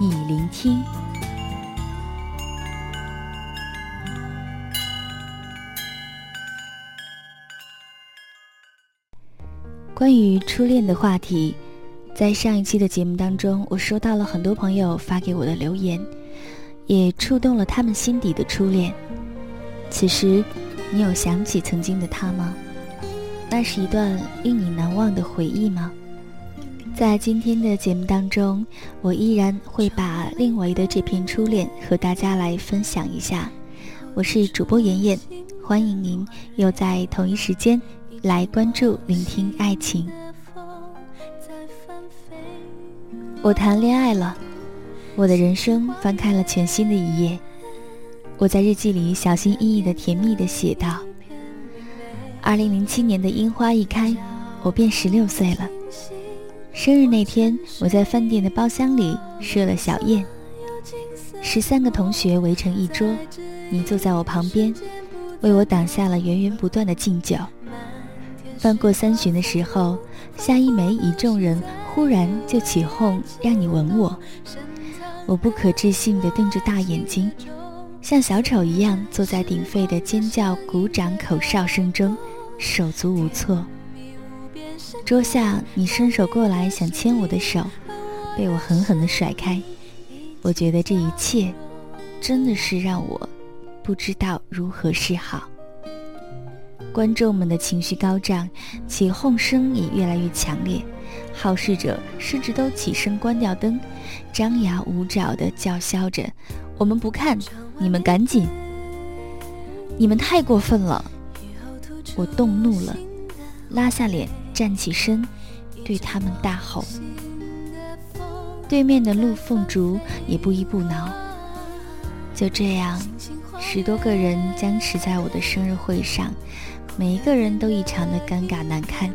你聆听。关于初恋的话题，在上一期的节目当中，我收到了很多朋友发给我的留言，也触动了他们心底的初恋。此时，你有想起曾经的他吗？那是一段令你难忘的回忆吗？在今天的节目当中，我依然会把令维的这篇初恋和大家来分享一下。我是主播妍妍，欢迎您又在同一时间来关注、聆听爱情。我谈恋爱了，我的人生翻开了全新的一页。我在日记里小心翼翼的、甜蜜的写道：“二零零七年的樱花一开，我便十六岁了。”生日那天，我在饭店的包厢里设了小宴，十三个同学围成一桌，你坐在我旁边，为我挡下了源源不断的敬酒。翻过三巡的时候，夏一梅一众人忽然就起哄让你吻我，我不可置信地瞪着大眼睛，像小丑一样坐在鼎沸的尖叫、鼓掌、口哨声中，手足无措。桌下，你伸手过来想牵我的手，被我狠狠地甩开。我觉得这一切，真的是让我不知道如何是好。观众们的情绪高涨，起哄声也越来越强烈，好事者甚至都起身关掉灯，张牙舞爪地叫嚣着：“我们不看，你们赶紧！你们太过分了！”我动怒了，拉下脸。站起身，对他们大吼。对面的陆凤竹也不依不挠。就这样，十多个人僵持在我的生日会上，每一个人都异常的尴尬难堪。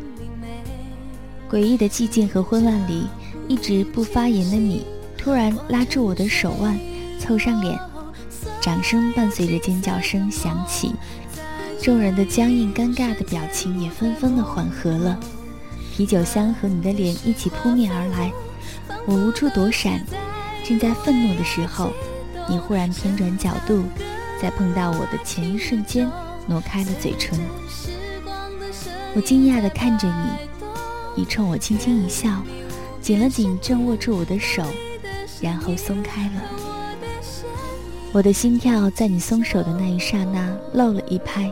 诡异的寂静和混乱里，一直不发言的你，突然拉住我的手腕，凑上脸，掌声伴随着尖叫声响起。众人的僵硬、尴尬的表情也纷纷的缓和了，啤酒香和你的脸一起扑面而来，我无处躲闪。正在愤怒的时候，你忽然偏转角度，在碰到我的前一瞬间，挪开了嘴唇。我惊讶地看着你，你冲我轻轻一笑，紧了紧正握住我的手，然后松开了。我的心跳在你松手的那一刹那漏了一拍。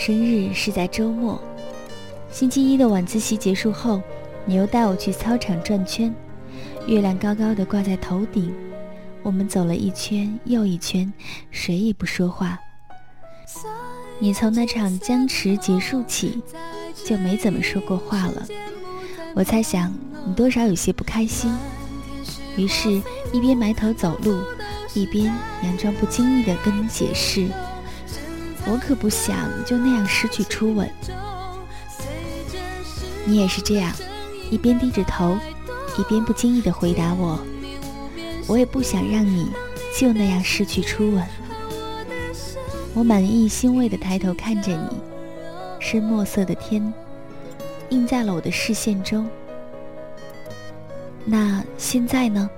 生日是在周末，星期一的晚自习结束后，你又带我去操场转圈，月亮高高的挂在头顶，我们走了一圈又一圈，谁也不说话。你从那场僵持结束起，就没怎么说过话了。我猜想你多少有些不开心，于是，一边埋头走路，一边佯装不经意地跟你解释。我可不想就那样失去初吻。你也是这样，一边低着头，一边不经意的回答我。我也不想让你就那样失去初吻。我满意欣慰的抬头看着你，深墨色的天映在了我的视线中。那现在呢？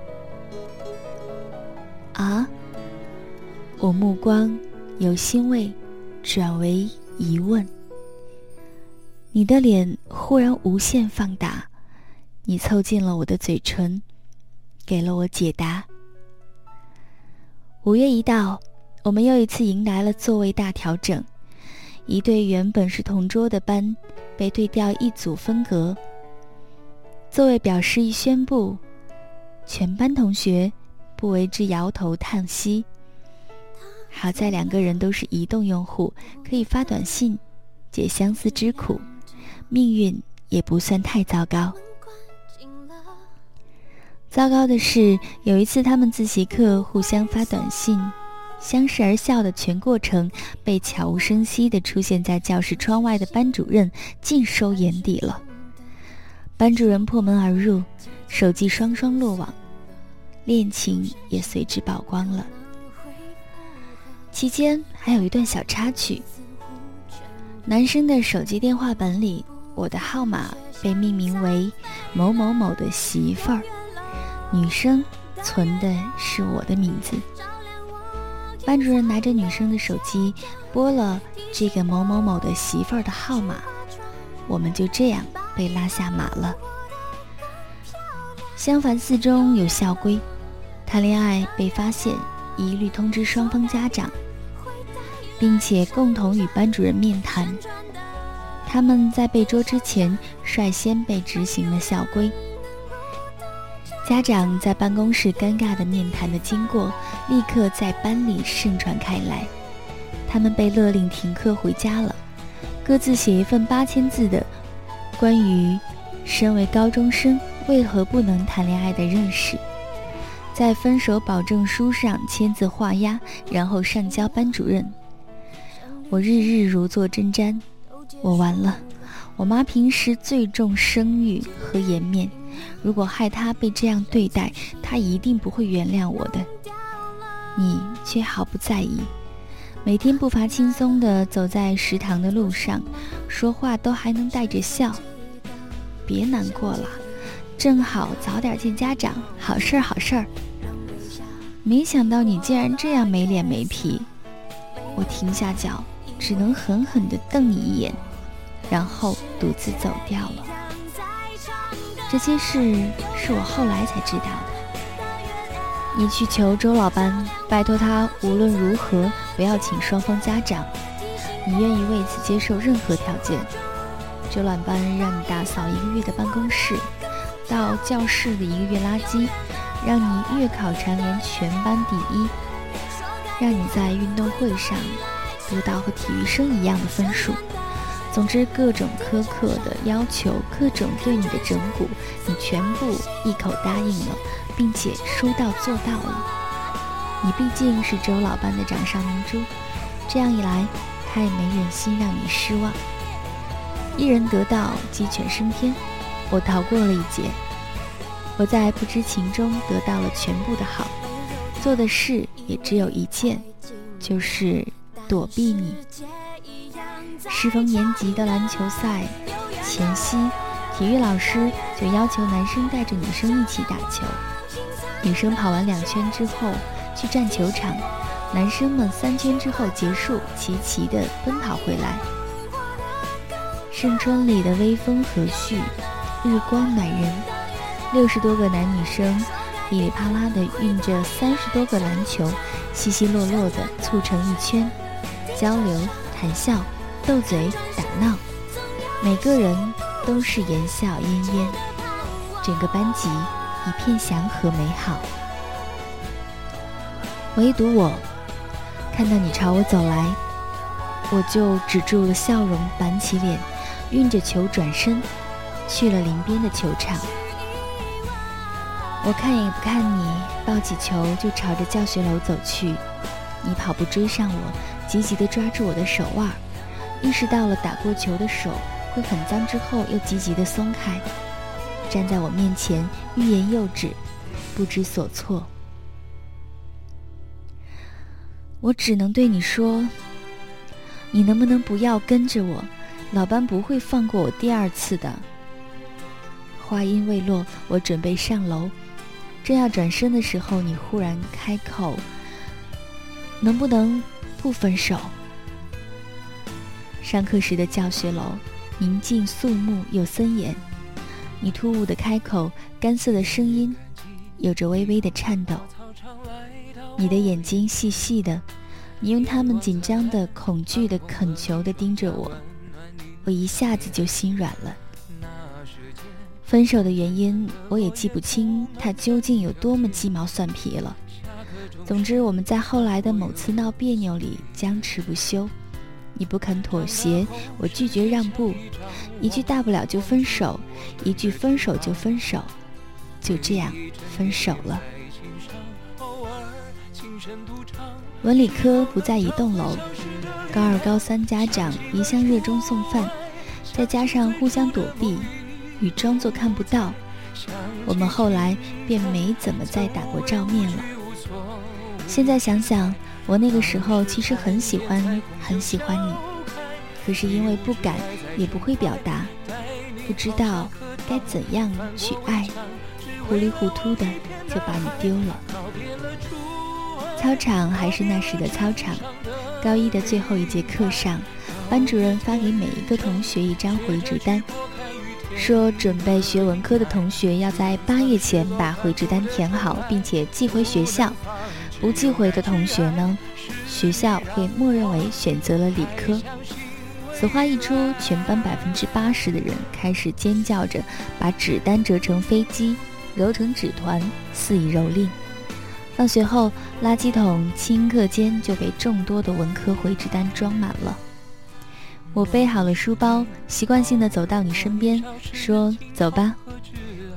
啊？我目光有欣慰。转为疑问，你的脸忽然无限放大，你凑近了我的嘴唇，给了我解答。五月一到，我们又一次迎来了座位大调整，一对原本是同桌的班被对调一组分隔。座位表示一宣布，全班同学不为之摇头叹息。好在两个人都是移动用户，可以发短信，解相思之苦，命运也不算太糟糕。糟糕的是，有一次他们自习课互相发短信，相视而笑的全过程被悄无声息地出现在教室窗外的班主任尽收眼底了。班主任破门而入，手机双双落网，恋情也随之曝光了。期间还有一段小插曲：男生的手机电话本里，我的号码被命名为某某某的媳妇儿。女生存的是我的名字。班主任拿着女生的手机拨了这个某某某的媳妇儿的号码，我们就这样被拉下马了。相反，四中有校规，谈恋爱被发现一律通知双方家长，并且共同与班主任面谈。他们在被捉之前率先被执行了校规。家长在办公室尴尬的面谈的经过，立刻在班里盛传开来。他们被勒令停课回家了，各自写一份八千字的关于身为高中生为何不能谈恋爱的认识，在分手保证书上签字画押，然后上交班主任。我日日如坐针毡，我完了。我妈平时最重声誉和颜面。如果害她被这样对待，她一定不会原谅我的。你却毫不在意，每天步伐轻松地走在食堂的路上，说话都还能带着笑。别难过了，正好早点见家长，好事儿好事儿。没想到你竟然这样没脸没皮，我停下脚，只能狠狠地瞪你一眼，然后独自走掉了。这些事是我后来才知道的。你去求周老班，拜托他无论如何不要请双方家长。你愿意为此接受任何条件。周老班让你打扫一个月的办公室，到教室的一个月垃圾，让你月考蝉联全班第一，让你在运动会上得到和体育生一样的分数。总之，各种苛刻的要求，各种对你的整蛊，你全部一口答应了，并且说到做到了。你毕竟是周老班的掌上明珠，这样一来，他也没忍心让你失望。一人得道，鸡犬升天。我逃过了一劫，我在不知情中得到了全部的好，做的事也只有一件，就是躲避你。适逢年级的篮球赛前夕，体育老师就要求男生带着女生一起打球。女生跑完两圈之后去占球场，男生们三圈之后结束，齐齐地奔跑回来。盛春里的微风和煦，日光暖人。六十多个男女生噼里啪啦的运着三十多个篮球，稀稀落落的簇成一圈，交流谈笑。斗嘴打闹，每个人都是言笑晏晏，整个班级一片祥和美好。唯独我，看到你朝我走来，我就止住了笑容，板起脸，运着球转身，去了林边的球场。我看也不看你，抱起球就朝着教学楼走去。你跑步追上我，急急地抓住我的手腕。意识到了打过球的手会很脏之后，又急急地松开，站在我面前欲言又止，不知所措。我只能对你说：“你能不能不要跟着我？老班不会放过我第二次的。”话音未落，我准备上楼，正要转身的时候，你忽然开口：“能不能不分手？”上课时的教学楼，宁静肃穆又森严。你突兀的开口，干涩的声音，有着微微的颤抖。你的眼睛细细的，你用他们紧张的、恐惧的、恳求的盯着我，我一下子就心软了。分手的原因我也记不清，他究竟有多么鸡毛蒜皮了。总之，我们在后来的某次闹别扭里僵持不休。你不肯妥协，我拒绝让步，一句大不了就分手，一句分手就分手，就这样分手了。文理科不在一栋楼，高二、高三家长一向热衷送饭，再加上互相躲避与装作看不到，我们后来便没怎么再打过照面了。现在想想，我那个时候其实很喜欢很喜欢你，可是因为不敢也不会表达，不知道该怎样去爱，糊里糊涂的就把你丢了。操场还是那时的操场，高一的最后一节课上，班主任发给每一个同学一张回执单，说准备学文科的同学要在八月前把回执单填好，并且寄回学校。不寄回的同学呢，学校会默认为选择了理科。此话一出，全班百分之八十的人开始尖叫着，把纸单折成飞机，揉成纸团，肆意蹂躏。放学后，垃圾桶顷刻间就被众多的文科回执单装满了。我背好了书包，习惯性的走到你身边，说：“走吧。”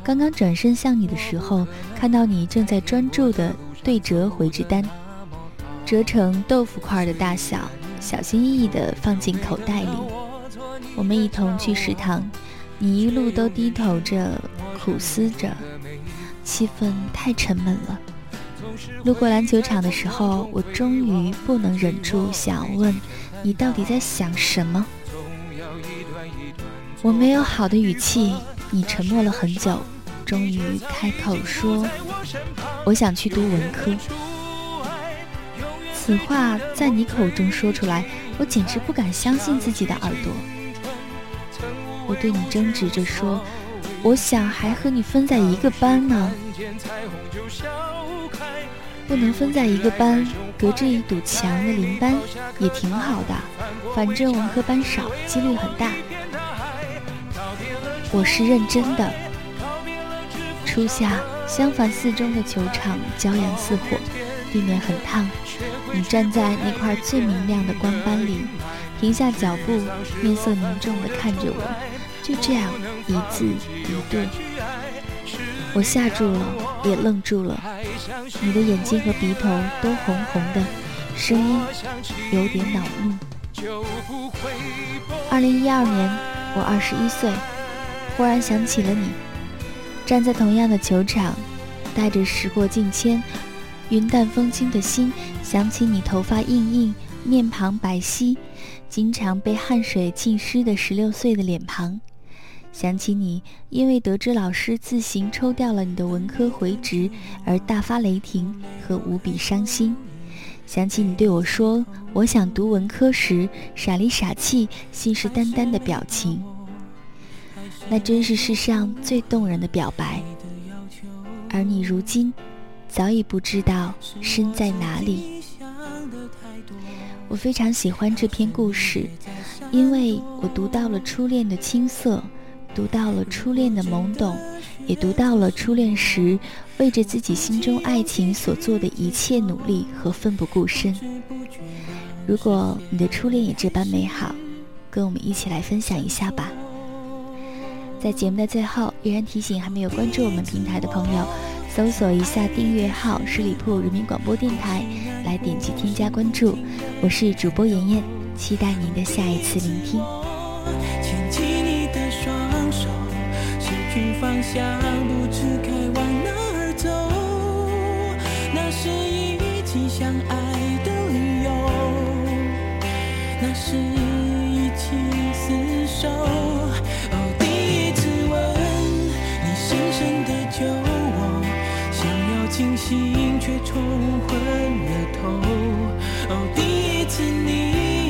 刚刚转身向你的时候，看到你正在专注的对折回执单，折成豆腐块的大小，小心翼翼的放进口袋里。我们一同去食堂，你一路都低头着，苦思着，气氛太沉闷了。路过篮球场的时候，我终于不能忍住想问你到底在想什么。我没有好的语气，你沉默了很久，终于开口说：“我想去读文科。”此话在你口中说出来，我简直不敢相信自己的耳朵。我对你争执着说：“我想还和你分在一个班呢。”不能分在一个班，隔着一堵墙的邻班也挺好的，反正文科班少，几率很大。我是认真的。初夏，相反四中的球场骄阳似火，地面很烫。你站在那块最明亮的光斑里，停下脚步，面色凝重地看着我，就这样一字一顿。我吓住了，也愣住了。你的眼睛和鼻头都红红的，声音有点恼怒。二零一二年，我二十一岁，忽然想起了你，站在同样的球场，带着时过境迁、云淡风轻的心，想起你头发硬硬、面庞白皙、经常被汗水浸湿的十六岁的脸庞。想起你因为得知老师自行抽掉了你的文科回执而大发雷霆和无比伤心，想起你对我说我想读文科时傻里傻气、信誓旦旦的表情，那真是世上最动人的表白。而你如今早已不知道身在哪里。我非常喜欢这篇故事，因为我读到了初恋的青涩。读到了初恋的懵懂，也读到了初恋时为着自己心中爱情所做的一切努力和奋不顾身。如果你的初恋也这般美好，跟我们一起来分享一下吧。在节目的最后，依然提醒还没有关注我们平台的朋友，搜索一下订阅号“十里铺人民广播电台”，来点击添加关注。我是主播妍妍，期待您的下一次聆听。方向不知该往哪儿走，那是一起相爱的理由，那是一起厮守。哦，第一次吻你深深的酒窝，想要清醒却冲昏了头。哦，第一次你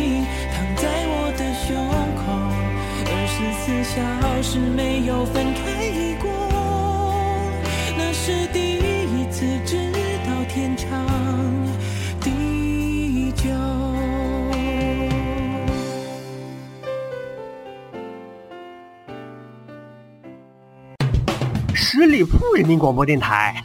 四小时没有分开过那是第一次知道天长地久十里铺人民广播电台